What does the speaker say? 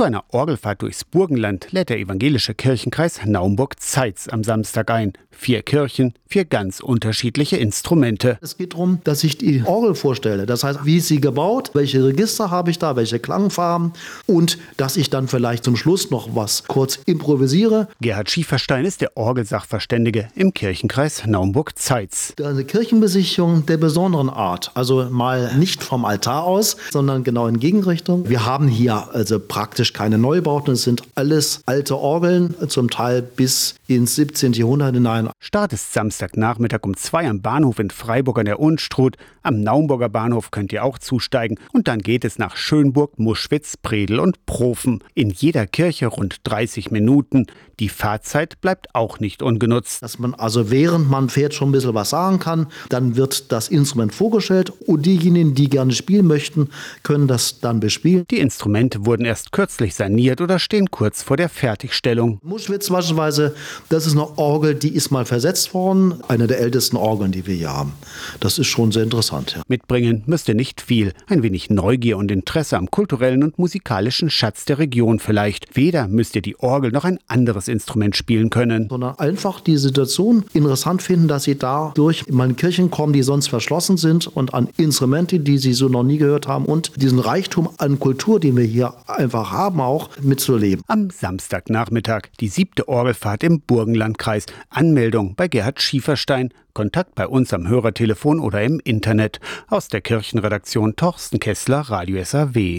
Zu einer Orgelfahrt durchs Burgenland lädt der evangelische Kirchenkreis Naumburg-Zeitz am Samstag ein. Vier Kirchen, vier ganz unterschiedliche Instrumente. Es geht darum, dass ich die Orgel vorstelle. Das heißt, wie ist sie gebaut? Welche Register habe ich da? Welche Klangfarben? Und dass ich dann vielleicht zum Schluss noch was kurz improvisiere. Gerhard Schieferstein ist der Orgelsachverständige im Kirchenkreis Naumburg-Zeitz. Eine Kirchenbesichtigung der besonderen Art. Also mal nicht vom Altar aus, sondern genau in Gegenrichtung. Wir haben hier also praktisch keine Neubauten. Es sind alles alte Orgeln, zum Teil bis ins 17. Jahrhundert hinein. Start ist Samstagnachmittag um zwei am Bahnhof in Freiburg an der Unstrut. Am Naumburger Bahnhof könnt ihr auch zusteigen. Und dann geht es nach Schönburg, Muschwitz, Predel und Profen. In jeder Kirche rund 30 Minuten. Die Fahrzeit bleibt auch nicht ungenutzt. Dass man also während man fährt schon ein bisschen was sagen kann. Dann wird das Instrument vorgestellt und diejenigen, die gerne spielen möchten, können das dann bespielen. Die Instrumente wurden erst kürzlich saniert oder stehen kurz vor der Fertigstellung. Muschwitz beispielsweise, das ist eine Orgel, die ist mal versetzt worden. Eine der ältesten Orgeln, die wir hier haben. Das ist schon sehr interessant. Ja. Mitbringen müsst ihr nicht viel. Ein wenig Neugier und Interesse am kulturellen und musikalischen Schatz der Region vielleicht. Weder müsst ihr die Orgel noch ein anderes Instrument spielen können. Sondern einfach die Situation interessant finden, dass sie da durch meine Kirchen kommen, die sonst verschlossen sind und an Instrumente, die sie so noch nie gehört haben und diesen Reichtum an Kultur, den wir hier einfach haben, auch mitzuleben. Am Samstagnachmittag die siebte Orgelfahrt im Burgenlandkreis. Anmeldung bei Gerhard Schieferstein. Kontakt bei uns am Hörertelefon oder im Internet. Aus der Kirchenredaktion Torsten Kessler, Radio SAW.